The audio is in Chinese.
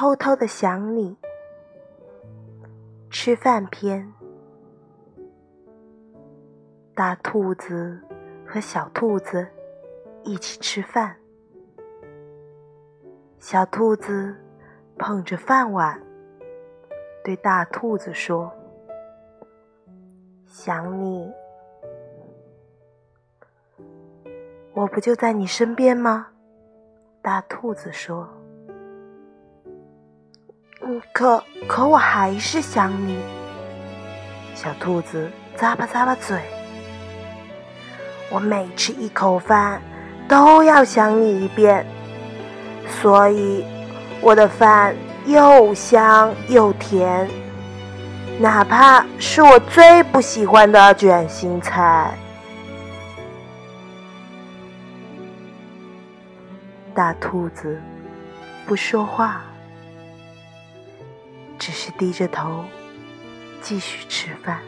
偷偷的想你。吃饭篇：大兔子和小兔子一起吃饭。小兔子捧着饭碗，对大兔子说：“想你，我不就在你身边吗？”大兔子说。可可我还是想你，小兔子咂巴咂巴嘴。我每吃一口饭，都要想你一遍，所以我的饭又香又甜，哪怕是我最不喜欢的卷心菜。大兔子不说话。只是低着头，继续吃饭。